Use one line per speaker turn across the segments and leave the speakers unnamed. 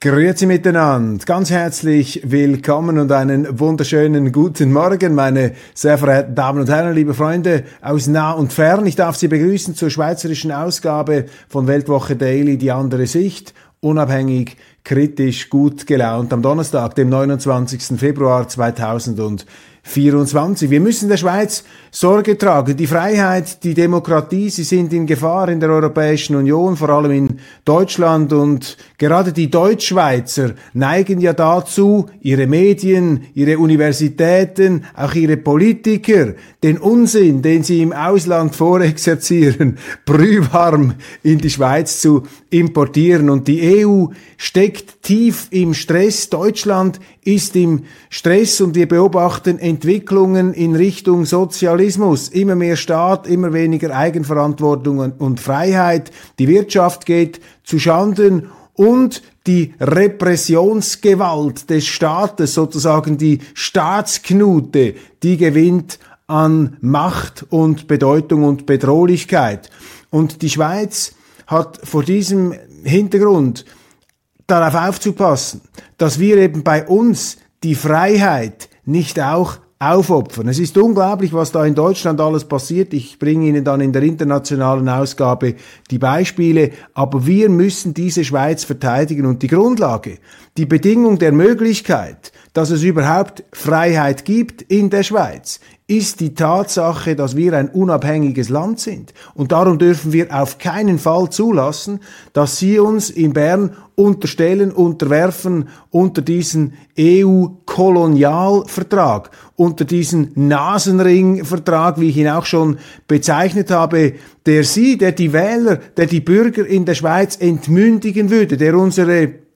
Grüezi miteinander, ganz herzlich willkommen und einen wunderschönen guten Morgen, meine sehr verehrten Damen und Herren, liebe Freunde aus nah und fern. Ich darf Sie begrüßen zur schweizerischen Ausgabe von Weltwoche Daily, die andere Sicht, unabhängig, kritisch, gut gelaunt, am Donnerstag, dem 29. Februar 2024. Wir müssen der Schweiz Sorge tragen. Die Freiheit, die Demokratie, sie sind in Gefahr in der Europäischen Union, vor allem in Deutschland. Und gerade die Deutschschweizer neigen ja dazu, ihre Medien, ihre Universitäten, auch ihre Politiker, den Unsinn, den sie im Ausland vorexerzieren, brühwarm in die Schweiz zu importieren. Und die EU steckt tief im Stress. Deutschland ist im Stress und wir beobachten Entwicklungen in Richtung Sozialismus immer mehr Staat, immer weniger Eigenverantwortung und Freiheit, die Wirtschaft geht zu Schanden und die Repressionsgewalt des Staates, sozusagen die Staatsknute, die gewinnt an Macht und Bedeutung und Bedrohlichkeit. Und die Schweiz hat vor diesem Hintergrund darauf aufzupassen, dass wir eben bei uns die Freiheit nicht auch aufopfern. Es ist unglaublich, was da in Deutschland alles passiert. Ich bringe Ihnen dann in der internationalen Ausgabe die Beispiele. Aber wir müssen diese Schweiz verteidigen und die Grundlage, die Bedingung der Möglichkeit, dass es überhaupt Freiheit gibt in der Schweiz, ist die Tatsache, dass wir ein unabhängiges Land sind. Und darum dürfen wir auf keinen Fall zulassen, dass Sie uns in Bern unterstellen, unterwerfen unter diesen EU-Kolonialvertrag, unter diesen Nasenring-Vertrag, wie ich ihn auch schon bezeichnet habe, der Sie, der die Wähler, der die Bürger in der Schweiz entmündigen würde, der unsere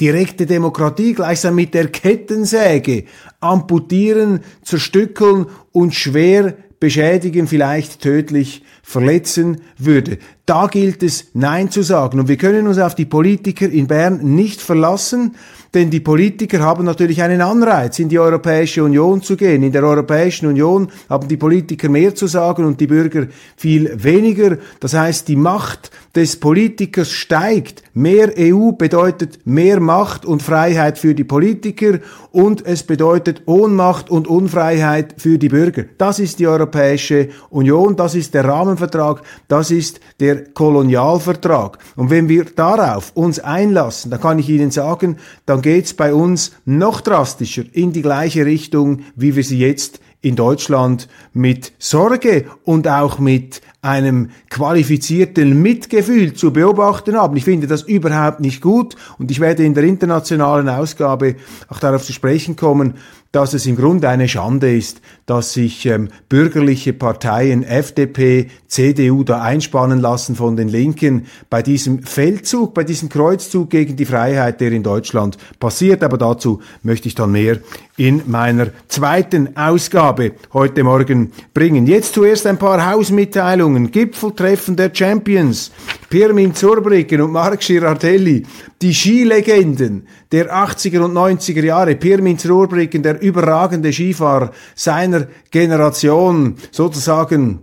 direkte Demokratie gleichsam mit der Kettensäge amputieren, zerstückeln und schwer beschädigen, vielleicht tödlich verletzen würde. Da gilt es Nein zu sagen. Und wir können uns auf die Politiker in Bern nicht verlassen, denn die Politiker haben natürlich einen Anreiz, in die Europäische Union zu gehen. In der Europäischen Union haben die Politiker mehr zu sagen und die Bürger viel weniger. Das heißt, die Macht des Politikers steigt. Mehr EU bedeutet mehr Macht und Freiheit für die Politiker und es bedeutet Ohnmacht und Unfreiheit für die Bürger. Das ist die Europäische Union, das ist der Rahmenvertrag, das ist der Kolonialvertrag. Und wenn wir darauf uns einlassen, dann kann ich Ihnen sagen, dann geht's bei uns noch drastischer in die gleiche Richtung, wie wir sie jetzt in Deutschland mit Sorge und auch mit einem qualifizierten Mitgefühl zu beobachten haben. Ich finde das überhaupt nicht gut und ich werde in der internationalen Ausgabe auch darauf zu sprechen kommen, dass es im Grunde eine Schande ist, dass sich ähm, bürgerliche Parteien, FDP, CDU da einspannen lassen von den Linken bei diesem Feldzug, bei diesem Kreuzzug gegen die Freiheit, der in Deutschland passiert. Aber dazu möchte ich dann mehr in meiner zweiten Ausgabe heute Morgen bringen. Jetzt zuerst ein paar Hausmitteilungen. Gipfeltreffen der Champions. Pirmin Zurbriggen und Marc Girardelli, die Skilegenden der 80er und 90er Jahre. Pirmin Zurbriggen, der überragende Skifahrer seiner Generation, sozusagen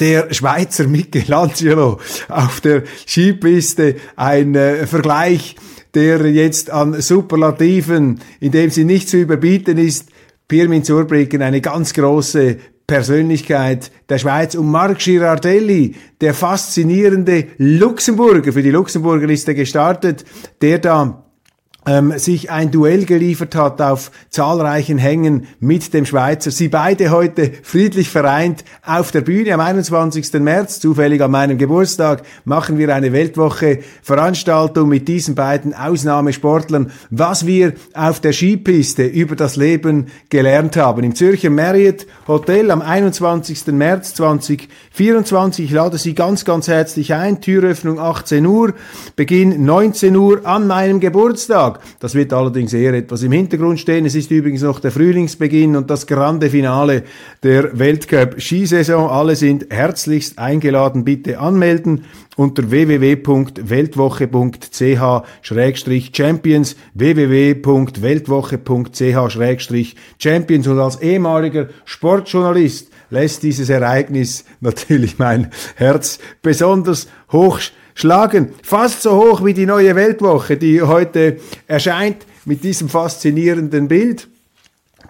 der Schweizer Michelangelo auf der Skipiste, ein äh, Vergleich, der jetzt an Superlativen, in dem sie nicht zu überbieten ist, Pirmin Zurbriggen eine ganz große Persönlichkeit der Schweiz. Und Marc Girardelli, der faszinierende Luxemburger, für die Luxemburger ist er gestartet, der da ähm, sich ein Duell geliefert hat auf zahlreichen Hängen mit dem Schweizer. Sie beide heute friedlich vereint auf der Bühne am 21. März, zufällig an meinem Geburtstag, machen wir eine Weltwoche Veranstaltung mit diesen beiden Ausnahmesportlern, was wir auf der Skipiste über das Leben gelernt haben. Im Zürcher Marriott Hotel am 21. März 2024. Ich lade Sie ganz, ganz herzlich ein. Türöffnung 18 Uhr, Beginn 19 Uhr an meinem Geburtstag. Das wird allerdings eher etwas im Hintergrund stehen. Es ist übrigens noch der Frühlingsbeginn und das grande Finale der Weltcup-Skisaison. Alle sind herzlichst eingeladen. Bitte anmelden unter www.weltwoche.ch-champions www.weltwoche.ch-champions und als ehemaliger Sportjournalist lässt dieses Ereignis natürlich mein Herz besonders hoch schlagen. Fast so hoch wie die neue Weltwoche, die heute erscheint mit diesem faszinierenden Bild.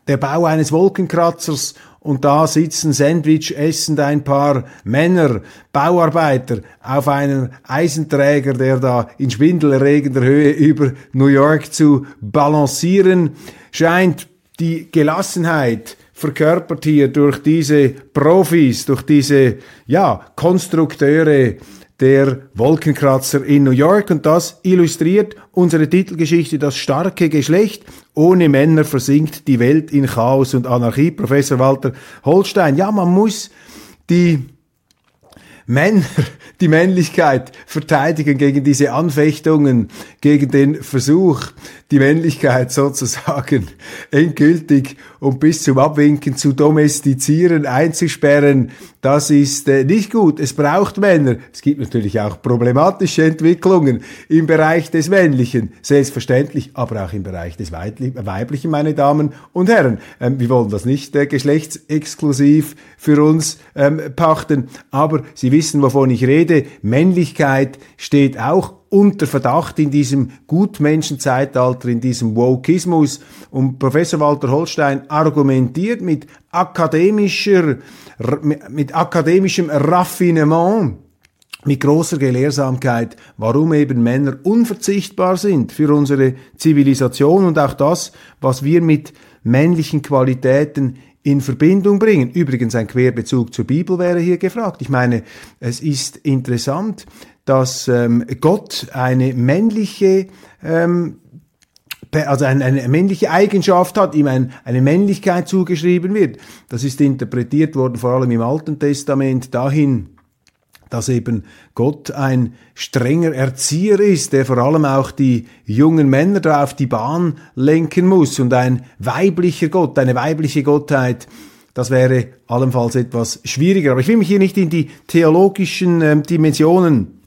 Der Bau eines Wolkenkratzers und da sitzen Sandwich essend ein paar Männer, Bauarbeiter auf einem Eisenträger, der da in schwindelerregender Höhe über New York zu balancieren scheint. Die Gelassenheit verkörpert hier durch diese Profis, durch diese, ja, Konstrukteure der Wolkenkratzer in New York und das illustriert unsere Titelgeschichte Das starke Geschlecht. Ohne Männer versinkt die Welt in Chaos und Anarchie. Professor Walter Holstein. Ja, man muss die Männer, die Männlichkeit verteidigen gegen diese Anfechtungen, gegen den Versuch, die Männlichkeit sozusagen endgültig und bis zum Abwinken zu domestizieren, einzusperren, das ist äh, nicht gut. Es braucht Männer. Es gibt natürlich auch problematische Entwicklungen im Bereich des Männlichen, selbstverständlich, aber auch im Bereich des Weiblichen, meine Damen und Herren. Ähm, wir wollen das nicht äh, geschlechtsexklusiv für uns ähm, pachten, aber Sie wissen, wovon ich rede. Männlichkeit steht auch unter Verdacht in diesem Gutmenschenzeitalter, in diesem Wokismus. Und Professor Walter Holstein argumentiert mit akademischer, mit akademischem Raffinement, mit großer Gelehrsamkeit, warum eben Männer unverzichtbar sind für unsere Zivilisation und auch das, was wir mit männlichen Qualitäten in Verbindung bringen. Übrigens ein Querbezug zur Bibel wäre hier gefragt. Ich meine, es ist interessant, dass ähm, Gott eine männliche ähm, also eine, eine männliche Eigenschaft hat, ihm ein, eine Männlichkeit zugeschrieben wird. Das ist interpretiert worden, vor allem im Alten Testament, dahin, dass eben Gott ein strenger Erzieher ist, der vor allem auch die jungen Männer da auf die Bahn lenken muss und ein weiblicher Gott, eine weibliche Gottheit, das wäre allenfalls etwas schwieriger. Aber ich will mich hier nicht in die theologischen äh, Dimensionen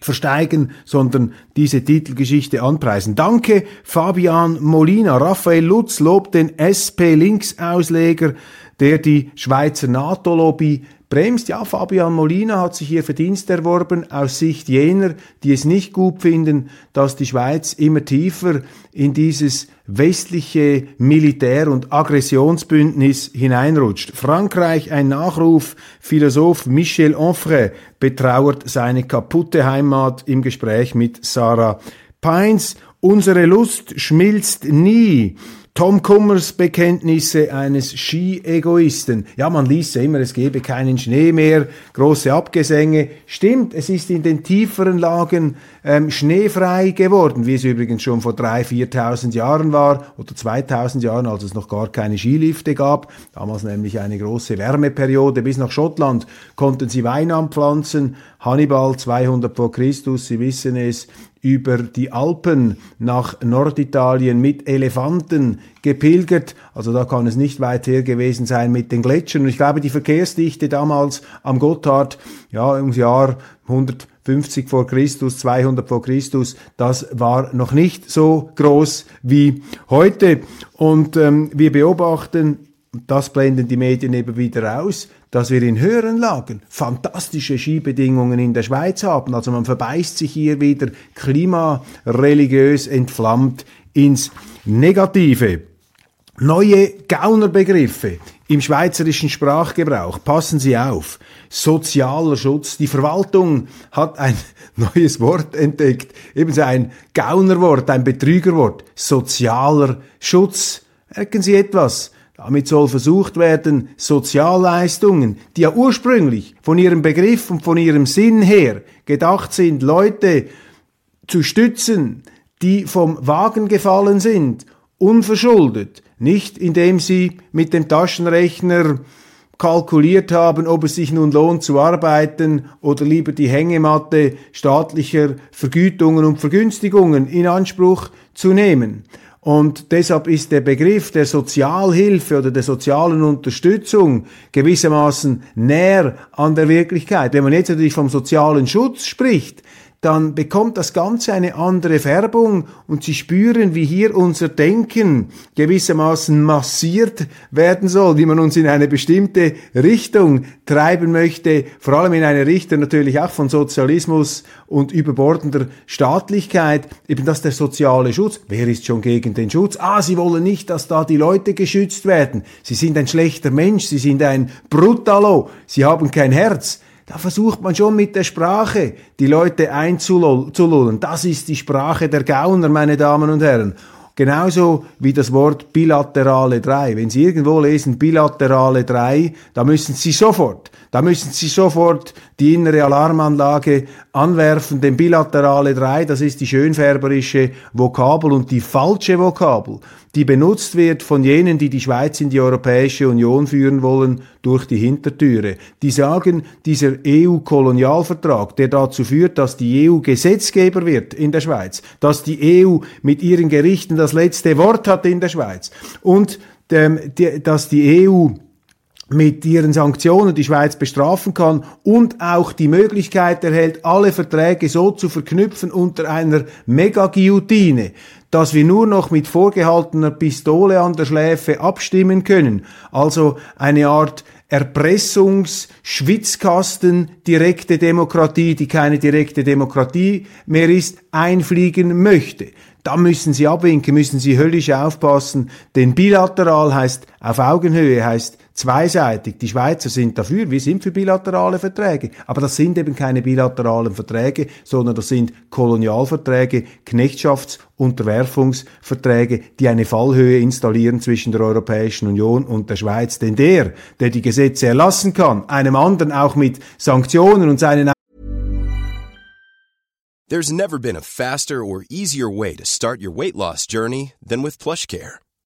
versteigen, sondern diese Titelgeschichte anpreisen. Danke Fabian Molina. Raphael Lutz lobt den SP-Linksausleger, der die Schweizer NATO-Lobby bremst. Ja, Fabian Molina hat sich hier Verdienst erworben aus Sicht jener, die es nicht gut finden, dass die Schweiz immer tiefer in dieses westliche Militär- und Aggressionsbündnis hineinrutscht. Frankreich ein Nachruf, Philosoph Michel Onfray betrauert seine kaputte Heimat im Gespräch mit Sarah Pines. Unsere Lust schmilzt nie. Tom Kummers Bekenntnisse eines Ski-Egoisten. Ja, man liest ja immer, es gebe keinen Schnee mehr, große Abgesänge. Stimmt, es ist in den tieferen Lagen ähm, schneefrei geworden, wie es übrigens schon vor 3.000, 4.000 Jahren war oder 2.000 Jahren, als es noch gar keine Skilifte gab. Damals nämlich eine große Wärmeperiode. Bis nach Schottland konnten sie Wein anpflanzen. Hannibal 200 vor Christus, Sie wissen es, über die Alpen nach Norditalien mit Elefanten gepilgert. Also da kann es nicht weit her gewesen sein mit den Gletschern. Und ich glaube, die Verkehrsdichte damals am Gotthard, ja, ums Jahr 150 vor Christus, 200 vor Christus, das war noch nicht so groß wie heute. Und ähm, wir beobachten, das blenden die Medien eben wieder aus, dass wir in höheren Lagen fantastische Skibedingungen in der Schweiz haben. Also man verbeißt sich hier wieder klimareligiös entflammt ins Negative. Neue Gaunerbegriffe im schweizerischen Sprachgebrauch. Passen Sie auf. Sozialer Schutz. Die Verwaltung hat ein neues Wort entdeckt. Ebenso ein Gaunerwort, ein Betrügerwort. Sozialer Schutz. Merken Sie etwas? Damit soll versucht werden, Sozialleistungen, die ja ursprünglich von ihrem Begriff und von ihrem Sinn her gedacht sind, Leute zu stützen, die vom Wagen gefallen sind, unverschuldet, nicht indem sie mit dem Taschenrechner kalkuliert haben, ob es sich nun lohnt zu arbeiten oder lieber die Hängematte staatlicher Vergütungen und Vergünstigungen in Anspruch zu nehmen. Und deshalb ist der Begriff der Sozialhilfe oder der sozialen Unterstützung gewissermaßen näher an der Wirklichkeit. Wenn man jetzt natürlich vom sozialen Schutz spricht, dann bekommt das Ganze eine andere Färbung und Sie spüren, wie hier unser Denken gewissermaßen massiert werden soll, wie man uns in eine bestimmte Richtung treiben möchte, vor allem in eine Richtung natürlich auch von Sozialismus und überbordender Staatlichkeit, eben das der soziale Schutz. Wer ist schon gegen den Schutz? Ah, Sie wollen nicht, dass da die Leute geschützt werden. Sie sind ein schlechter Mensch, Sie sind ein Brutalo, Sie haben kein Herz. Da versucht man schon mit der Sprache die Leute einzulullen. Das ist die Sprache der Gauner, meine Damen und Herren. Genauso wie das Wort bilaterale drei. Wenn Sie irgendwo lesen bilaterale drei, da müssen Sie sofort, da müssen Sie sofort die innere Alarmanlage anwerfen, denn bilaterale drei, das ist die schönfärberische Vokabel und die falsche Vokabel die benutzt wird von jenen, die die Schweiz in die Europäische Union führen wollen, durch die Hintertüre. Die sagen, dieser EU-Kolonialvertrag, der dazu führt, dass die EU Gesetzgeber wird in der Schweiz, dass die EU mit ihren Gerichten das letzte Wort hat in der Schweiz und ähm, dass die EU mit ihren Sanktionen die Schweiz bestrafen kann und auch die Möglichkeit erhält, alle Verträge so zu verknüpfen unter einer Mega-Guillotine, dass wir nur noch mit vorgehaltener Pistole an der Schläfe abstimmen können. Also eine Art Erpressungs-Schwitzkasten, direkte Demokratie, die keine direkte Demokratie mehr ist, einfliegen möchte. Da müssen Sie abwinken, müssen Sie höllisch aufpassen, denn bilateral heißt auf Augenhöhe, heißt zweiseitig. Die Schweizer sind dafür, wir sind für bilaterale Verträge. Aber das sind eben keine bilateralen Verträge, sondern das sind Kolonialverträge, Knechtschafts- Unterwerfungsverträge, die eine Fallhöhe installieren zwischen der Europäischen Union und der Schweiz. Denn der, der die Gesetze erlassen kann, einem anderen auch mit Sanktionen und seinen
There's never been a faster or easier way to start your weight loss journey than with PlushCare.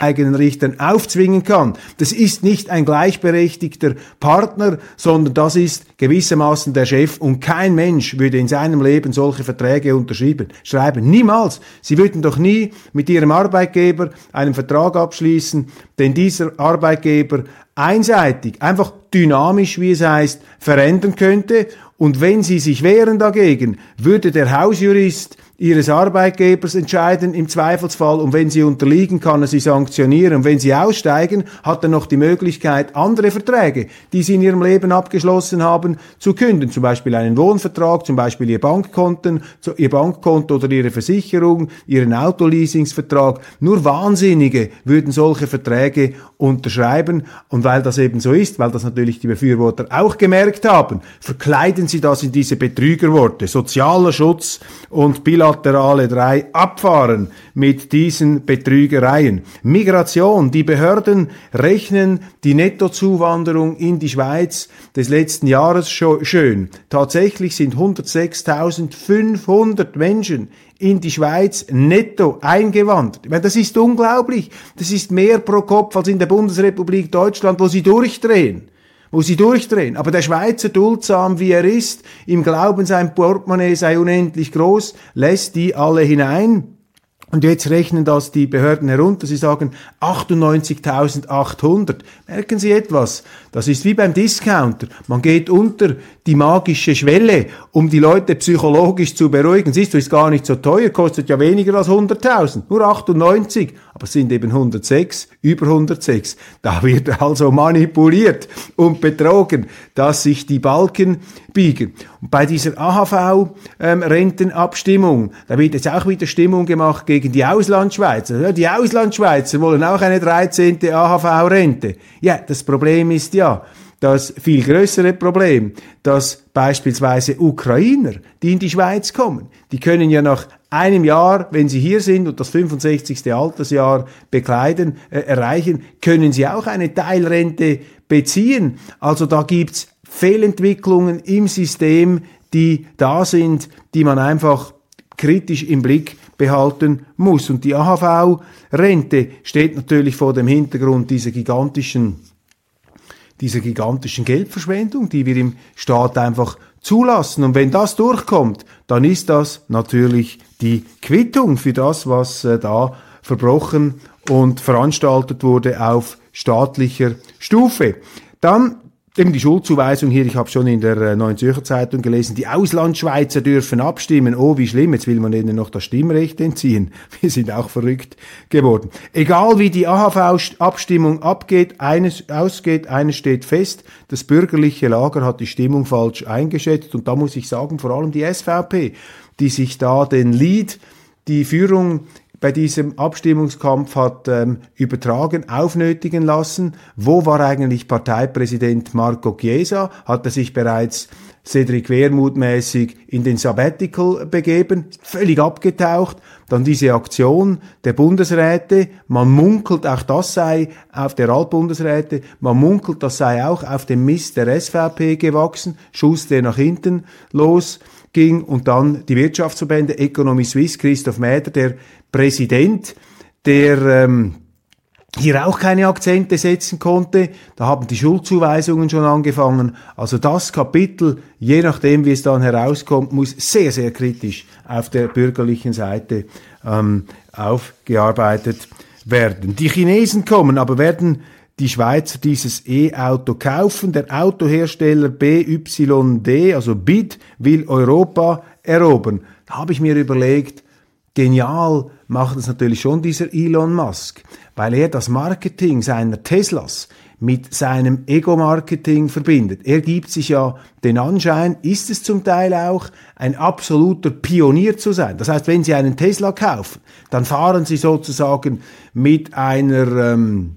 Eigenen Richtern aufzwingen kann. Das ist nicht ein gleichberechtigter Partner, sondern das ist gewissermaßen der Chef und kein Mensch würde in seinem Leben solche Verträge unterschreiben. Schreiben. Niemals. Sie würden doch nie mit ihrem Arbeitgeber einen Vertrag abschließen, den dieser Arbeitgeber einseitig, einfach dynamisch, wie es heißt, verändern könnte Und wenn sie sich wehren dagegen, würde der Hausjurist ihres Arbeitgebers entscheiden im Zweifelsfall und wenn sie unterliegen, kann er sie sanktionieren. Und wenn sie aussteigen, hat er noch die Möglichkeit, andere Verträge, die sie in ihrem Leben abgeschlossen haben, zu künden. Zum Beispiel einen Wohnvertrag, zum Beispiel ihr Bankkonten, ihr Bankkonto oder ihre Versicherung, ihren Autoleasingsvertrag. Nur Wahnsinnige würden solche Verträge unterschreiben. Und weil das eben so ist, weil das natürlich die Befürworter auch gemerkt haben, verkleiden sie das in diese Betrügerworte. Sozialer Schutz und Bilanz bilaterale drei abfahren mit diesen Betrügereien. Migration. Die Behörden rechnen die Nettozuwanderung in die Schweiz des letzten Jahres schön. Tatsächlich sind 106.500 Menschen in die Schweiz netto eingewandert. Ich meine, das ist unglaublich. Das ist mehr pro Kopf als in der Bundesrepublik Deutschland, wo sie durchdrehen wo sie durchdrehen. Aber der Schweizer, duldsam wie er ist, im Glauben, sein Portemonnaie sei unendlich groß, lässt die alle hinein. Und jetzt rechnen das die Behörden herunter. Sie sagen 98.800. Merken Sie etwas? Das ist wie beim Discounter. Man geht unter die magische Schwelle, um die Leute psychologisch zu beruhigen. Siehst du, ist gar nicht so teuer, kostet ja weniger als 100.000. Nur 98 aber es sind eben 106, über 106. Da wird also manipuliert und betrogen, dass sich die Balken biegen. Und bei dieser AHV-Rentenabstimmung, ähm, da wird jetzt auch wieder Stimmung gemacht gegen die Auslandschweizer. Ja, die Auslandschweizer wollen auch eine 13. AHV-Rente. Ja, das Problem ist ja, das viel größere Problem, dass beispielsweise Ukrainer, die in die Schweiz kommen, die können ja nach einem Jahr, wenn Sie hier sind und das 65. Altersjahr bekleiden, äh, erreichen, können Sie auch eine Teilrente beziehen. Also da gibt's Fehlentwicklungen im System, die da sind, die man einfach kritisch im Blick behalten muss. Und die AHV-Rente steht natürlich vor dem Hintergrund dieser gigantischen, dieser gigantischen Geldverschwendung, die wir im Staat einfach zulassen. Und wenn das durchkommt, dann ist das natürlich die Quittung für das, was äh, da verbrochen und veranstaltet wurde auf staatlicher Stufe. Dann eben die Schuldzuweisung hier, ich habe schon in der äh, Neuen Zürcher Zeitung gelesen, die Auslandschweizer dürfen abstimmen. Oh, wie schlimm, jetzt will man ihnen noch das Stimmrecht entziehen. Wir sind auch verrückt geworden. Egal wie die AHV-Abstimmung abgeht, eines ausgeht, eines steht fest, das bürgerliche Lager hat die Stimmung falsch eingeschätzt und da muss ich sagen, vor allem die SVP, die sich da den Lead, die Führung bei diesem Abstimmungskampf hat ähm, übertragen, aufnötigen lassen. Wo war eigentlich Parteipräsident Marco Chiesa? Hat er sich bereits Cedric Wermuth mäßig in den Sabbatical begeben, völlig abgetaucht. Dann diese Aktion der Bundesräte, man munkelt, auch das sei auf der Altbundesräte, man munkelt, das sei auch auf dem Mist der SVP gewachsen, Schuss, der nach hinten los ging und dann die Wirtschaftsverbände, Economy Suisse, Christoph Mäder, der Präsident, der ähm, hier auch keine Akzente setzen konnte. Da haben die Schuldzuweisungen schon angefangen. Also das Kapitel, je nachdem wie es dann herauskommt, muss sehr, sehr kritisch auf der bürgerlichen Seite ähm, aufgearbeitet werden. Die Chinesen kommen, aber werden die Schweizer dieses E-Auto kaufen. Der Autohersteller BYD, also BID, will Europa erobern. Da habe ich mir überlegt, genial macht es natürlich schon dieser Elon Musk, weil er das Marketing seiner Teslas mit seinem Ego-Marketing verbindet. Er gibt sich ja den Anschein, ist es zum Teil auch, ein absoluter Pionier zu sein. Das heißt, wenn Sie einen Tesla kaufen, dann fahren Sie sozusagen mit einer ähm,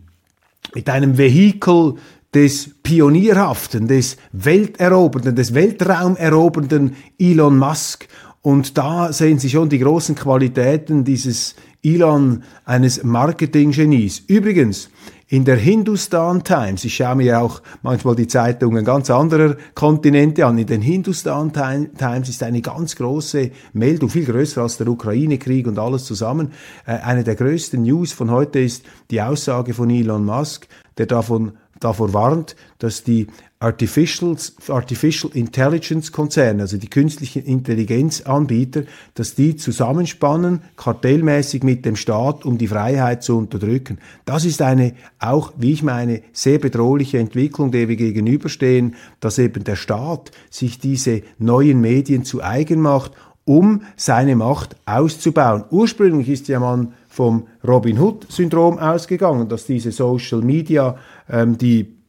mit einem Vehikel des Pionierhaften, des Welterobernden, des Weltraumerobernden Elon Musk. Und da sehen Sie schon die großen Qualitäten dieses Elon, eines Marketinggenies. Übrigens, in der Hindustan Times, ich schaue mir auch manchmal die Zeitungen ganz anderer Kontinente an, in den Hindustan Times ist eine ganz große Meldung, viel größer als der Ukraine-Krieg und alles zusammen. Äh, eine der größten News von heute ist die Aussage von Elon Musk, der davon davor warnt, dass die Artificial, Artificial Intelligence Konzerne, also die künstlichen Intelligenzanbieter, dass die zusammenspannen, kartellmäßig mit dem Staat, um die Freiheit zu unterdrücken. Das ist eine auch, wie ich meine, sehr bedrohliche Entwicklung, der wir gegenüberstehen, dass eben der Staat sich diese neuen Medien zu eigen macht, um seine Macht auszubauen. Ursprünglich ist ja man vom Robin Hood-Syndrom ausgegangen, dass diese Social Media ähm, die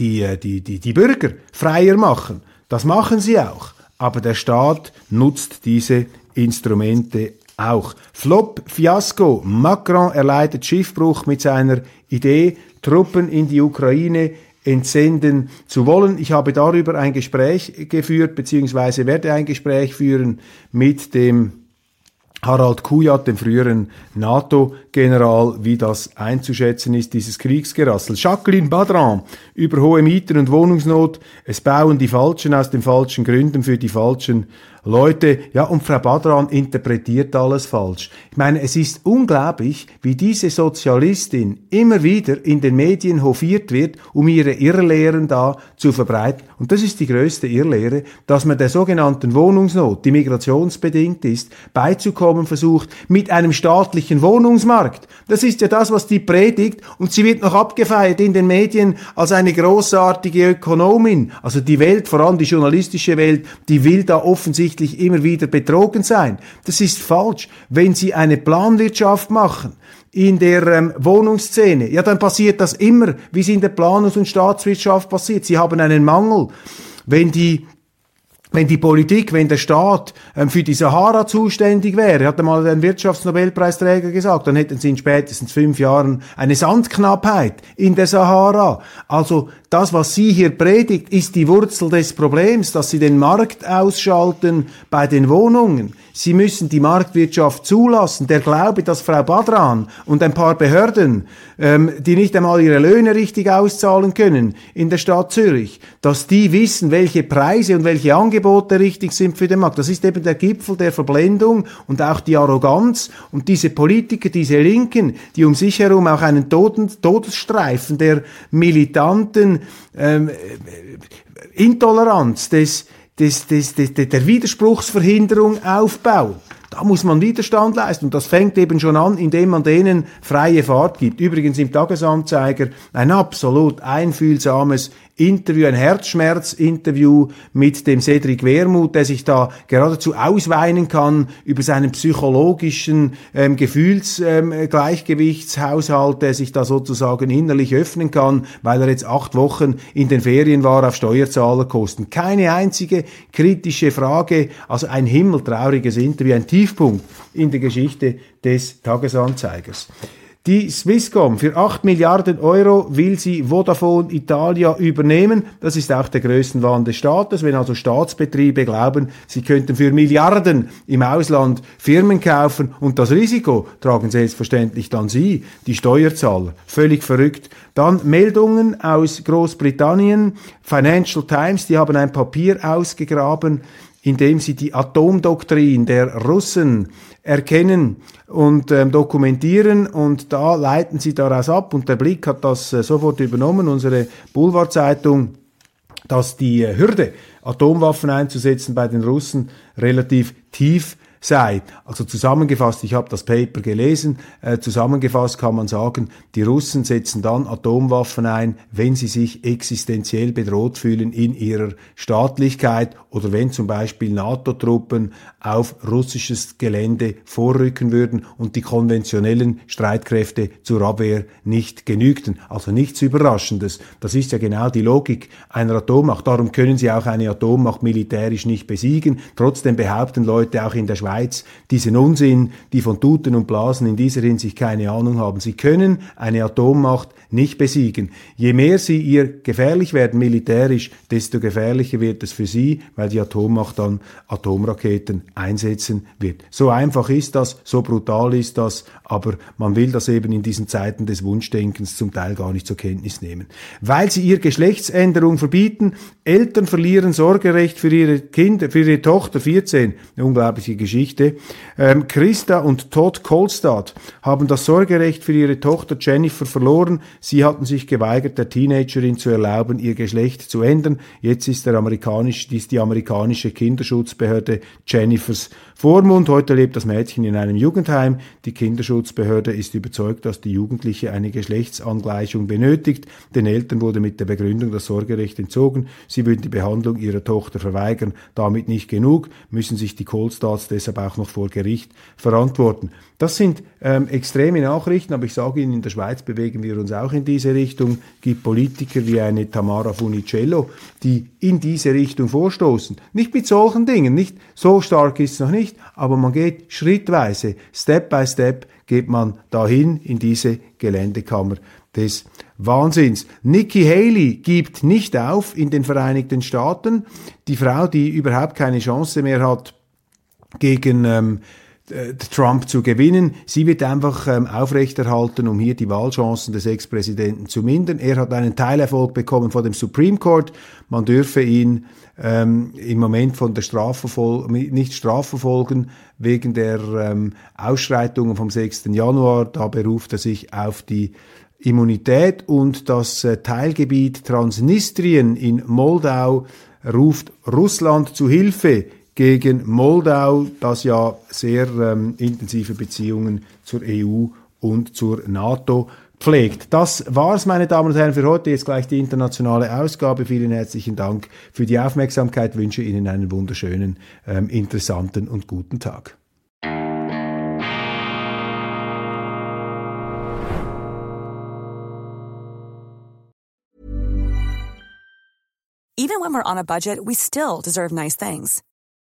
die, äh, die, die, die Bürger freier machen. Das machen sie auch. Aber der Staat nutzt diese Instrumente auch. Flop, Fiasko, Macron erleidet Schiffbruch mit seiner Idee, Truppen in die Ukraine entsenden zu wollen. Ich habe darüber ein Gespräch geführt, beziehungsweise werde ein Gespräch führen mit dem Harald Kujat, dem früheren NATO-General, wie das einzuschätzen ist, dieses Kriegsgerassel. Jacqueline Badran über hohe Mieten und Wohnungsnot. Es bauen die Falschen aus den falschen Gründen für die falschen Leute, ja, und Frau Badran interpretiert alles falsch. Ich meine, es ist unglaublich, wie diese Sozialistin immer wieder in den Medien hofiert wird, um ihre Irrlehren da zu verbreiten. Und das ist die größte Irrlehre, dass man der sogenannten Wohnungsnot, die migrationsbedingt ist, beizukommen versucht mit einem staatlichen Wohnungsmarkt. Das ist ja das, was die predigt und sie wird noch abgefeiert in den Medien als eine großartige Ökonomin. Also die Welt, vor allem die journalistische Welt, die will da offensichtlich offensichtlich immer wieder betrogen sein. Das ist falsch. Wenn Sie eine Planwirtschaft machen, in der ähm, Wohnungsszene, ja, dann passiert das immer, wie es in der Planungs- und Staatswirtschaft passiert. Sie haben einen Mangel. Wenn die wenn die Politik, wenn der Staat ähm, für die Sahara zuständig wäre, hat einmal ein Wirtschaftsnobelpreisträger gesagt, dann hätten sie in spätestens fünf Jahren eine Sandknappheit in der Sahara. Also das, was sie hier predigt, ist die Wurzel des Problems, dass sie den Markt ausschalten bei den Wohnungen. Sie müssen die Marktwirtschaft zulassen. Der Glaube, dass Frau Badran und ein paar Behörden, ähm, die nicht einmal ihre Löhne richtig auszahlen können in der Stadt Zürich, dass die wissen, welche Preise und welche Angebote richtig sind für den Markt. Das ist eben der Gipfel der Verblendung und auch die Arroganz und diese Politiker, diese Linken, die um sich herum auch einen Toten, Todesstreifen der militanten ähm, Intoleranz des des, des, des, der Widerspruchsverhinderung aufbauen. Da muss man Widerstand leisten und das fängt eben schon an, indem man denen freie Fahrt gibt. Übrigens im Tagesanzeiger ein absolut einfühlsames Interview, ein Herzschmerz-Interview mit dem Cedric Wermuth, der sich da geradezu ausweinen kann über seinen psychologischen ähm, Gefühlsgleichgewichtshaushalt, ähm, der sich da sozusagen innerlich öffnen kann, weil er jetzt acht Wochen in den Ferien war auf Steuerzahlerkosten. Keine einzige kritische Frage, also ein himmeltrauriges Interview, ein Tiefpunkt in der Geschichte des Tagesanzeigers. Die Swisscom für 8 Milliarden Euro will sie Vodafone Italia übernehmen. Das ist auch der Größenwahn des Staates. Wenn also Staatsbetriebe glauben, sie könnten für Milliarden im Ausland Firmen kaufen und das Risiko tragen selbstverständlich dann sie, die Steuerzahler. Völlig verrückt. Dann Meldungen aus Großbritannien. Financial Times, die haben ein Papier ausgegraben, in dem sie die Atomdoktrin der Russen erkennen und ähm, dokumentieren und da leiten sie daraus ab und der Blick hat das äh, sofort übernommen, unsere Boulevardzeitung, dass die äh, Hürde, Atomwaffen einzusetzen bei den Russen relativ tief sei. Also zusammengefasst, ich habe das Paper gelesen, äh, zusammengefasst kann man sagen, die Russen setzen dann Atomwaffen ein, wenn sie sich existenziell bedroht fühlen in ihrer Staatlichkeit oder wenn zum Beispiel NATO-Truppen auf russisches Gelände vorrücken würden und die konventionellen Streitkräfte zur Abwehr nicht genügten. Also nichts Überraschendes. Das ist ja genau die Logik einer Atommacht. Darum können sie auch eine Atommacht militärisch nicht besiegen. Trotzdem behaupten Leute auch in der Schweiz, Schweiz diesen Unsinn, die von Tuten und Blasen in dieser Hinsicht keine Ahnung haben. Sie können eine Atommacht nicht besiegen. Je mehr sie ihr gefährlich werden militärisch, desto gefährlicher wird es für sie, weil die Atommacht dann Atomraketen einsetzen wird. So einfach ist das, so brutal ist das, aber man will das eben in diesen Zeiten des Wunschdenkens zum Teil gar nicht zur Kenntnis nehmen. Weil sie ihr Geschlechtsänderung verbieten, Eltern verlieren Sorgerecht für ihre Kinder, für ihre Tochter 14, eine unglaubliche Geschichte. Ähm, Christa und Todd Kolstad haben das Sorgerecht für ihre Tochter Jennifer verloren. Sie hatten sich geweigert, der Teenagerin zu erlauben, ihr Geschlecht zu ändern. Jetzt ist, der amerikanische, ist die amerikanische Kinderschutzbehörde Jennifers Vormund. Heute lebt das Mädchen in einem Jugendheim. Die Kinderschutzbehörde ist überzeugt, dass die Jugendliche eine Geschlechtsangleichung benötigt. Den Eltern wurde mit der Begründung das Sorgerecht entzogen. Sie würden die Behandlung ihrer Tochter verweigern. Damit nicht genug, müssen sich die Coldstars deshalb auch noch vor Gericht verantworten. Das sind ähm, extreme Nachrichten, aber ich sage Ihnen, in der Schweiz bewegen wir uns auch in diese Richtung. Es gibt Politiker wie eine Tamara Funicello, die in diese Richtung vorstoßen. Nicht mit solchen Dingen, nicht so stark ist es noch nicht, aber man geht schrittweise, Step by Step geht man dahin in diese Geländekammer des Wahnsinns. Nikki Haley gibt nicht auf in den Vereinigten Staaten. Die Frau, die überhaupt keine Chance mehr hat gegen ähm, äh, Trump zu gewinnen. Sie wird einfach ähm, aufrechterhalten, um hier die Wahlchancen des Ex-Präsidenten zu mindern. Er hat einen Teilerfolg bekommen vor dem Supreme Court. Man dürfe ihn ähm, im Moment von der Strafverfol nicht strafverfolgen wegen der ähm, Ausschreitungen vom 6. Januar. Da beruft er sich auf die Immunität und das äh, Teilgebiet Transnistrien in Moldau ruft Russland zu Hilfe gegen Moldau, das ja sehr ähm, intensive Beziehungen zur EU und zur NATO pflegt. Das war's, meine Damen und Herren, für heute. Jetzt gleich die internationale Ausgabe. Vielen herzlichen Dank für die Aufmerksamkeit. Wünsche Ihnen einen wunderschönen, ähm, interessanten und guten Tag.
Even when we're on a budget, we still deserve nice things.